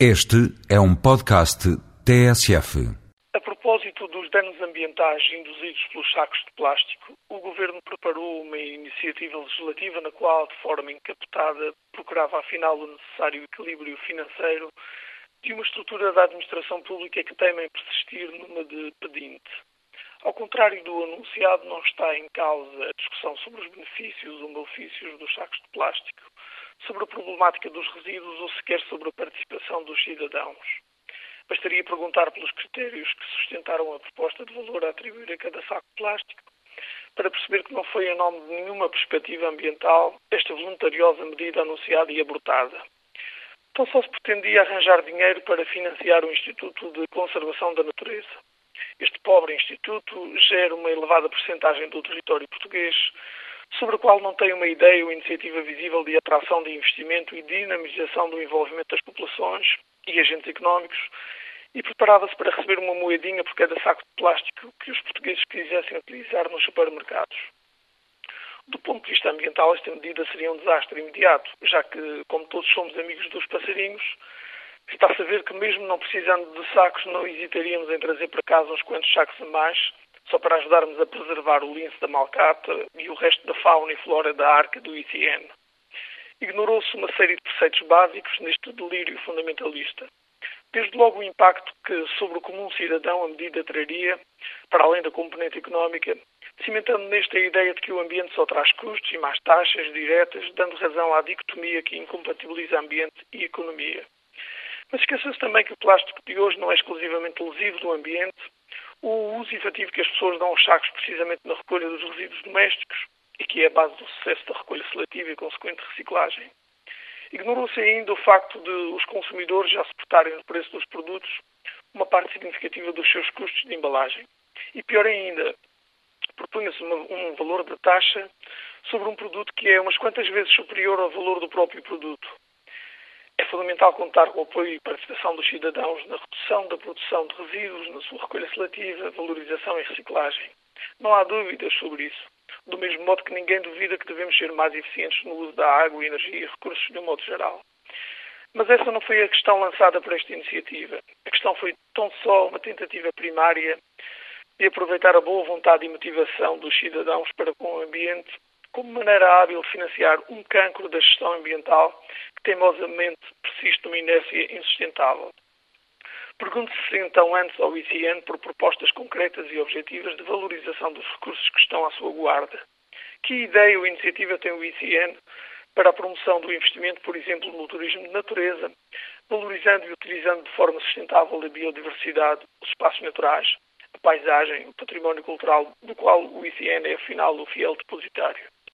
Este é um podcast TSF. A propósito dos danos ambientais induzidos pelos sacos de plástico, o Governo preparou uma iniciativa legislativa na qual, de forma encapotada, procurava afinal o necessário equilíbrio financeiro de uma estrutura da administração pública que temem persistir numa de pedinte. Ao contrário do anunciado, não está em causa a discussão sobre os benefícios ou malefícios dos sacos de plástico, sobre a problemática dos resíduos ou sequer sobre a participação dos cidadãos. Bastaria perguntar pelos critérios que sustentaram a proposta de valor a atribuir a cada saco de plástico para perceber que não foi em nome de nenhuma perspectiva ambiental esta voluntariosa medida anunciada e abortada. Então só se pretendia arranjar dinheiro para financiar o Instituto de Conservação da Natureza. Este pobre instituto gera uma elevada percentagem do território português, sobre o qual não tem uma ideia ou iniciativa visível de atração de investimento e dinamização do envolvimento das populações e agentes económicos, e preparava-se para receber uma moedinha por cada saco de plástico que os portugueses quisessem utilizar nos supermercados. Do ponto de vista ambiental, esta medida seria um desastre imediato, já que, como todos somos amigos dos passarinhos, está-se a ver que, mesmo não precisando de sacos, não hesitaríamos em trazer para casa uns quantos sacos a mais só para ajudarmos a preservar o lince da malcata e o resto da fauna e flora da arca do ICN. Ignorou-se uma série de preceitos básicos neste delírio fundamentalista. Desde logo o impacto que sobre o comum cidadão a medida traria, para além da componente económica, cimentando nesta a ideia de que o ambiente só traz custos e mais taxas diretas, dando razão à dicotomia que incompatibiliza ambiente e economia. Mas esqueça-se também que o plástico de hoje não é exclusivamente lesivo do ambiente o uso efetivo que as pessoas dão aos sacos precisamente na recolha dos resíduos domésticos e que é a base do sucesso da recolha seletiva e consequente reciclagem. Ignorou-se ainda o facto de os consumidores já suportarem no preço dos produtos uma parte significativa dos seus custos de embalagem. E pior ainda, propunha-se um valor de taxa sobre um produto que é umas quantas vezes superior ao valor do próprio produto. Fundamental contar com o apoio e participação dos cidadãos na redução da produção de resíduos, na sua recolha seletiva, valorização e reciclagem. Não há dúvidas sobre isso. Do mesmo modo que ninguém duvida que devemos ser mais eficientes no uso da água, energia e recursos de um modo geral. Mas essa não foi a questão lançada por esta iniciativa. A questão foi tão só uma tentativa primária de aproveitar a boa vontade e motivação dos cidadãos para com o ambiente como maneira hábil de financiar um cancro da gestão ambiental que teimosamente persiste numa inércia insustentável. Pergunte-se então antes ao ICN por propostas concretas e objetivas de valorização dos recursos que estão à sua guarda. Que ideia ou iniciativa tem o ICN para a promoção do investimento, por exemplo, no turismo de natureza, valorizando e utilizando de forma sustentável a biodiversidade, os espaços naturais, a paisagem, o património cultural, do qual o ICN é, afinal, o fiel depositário?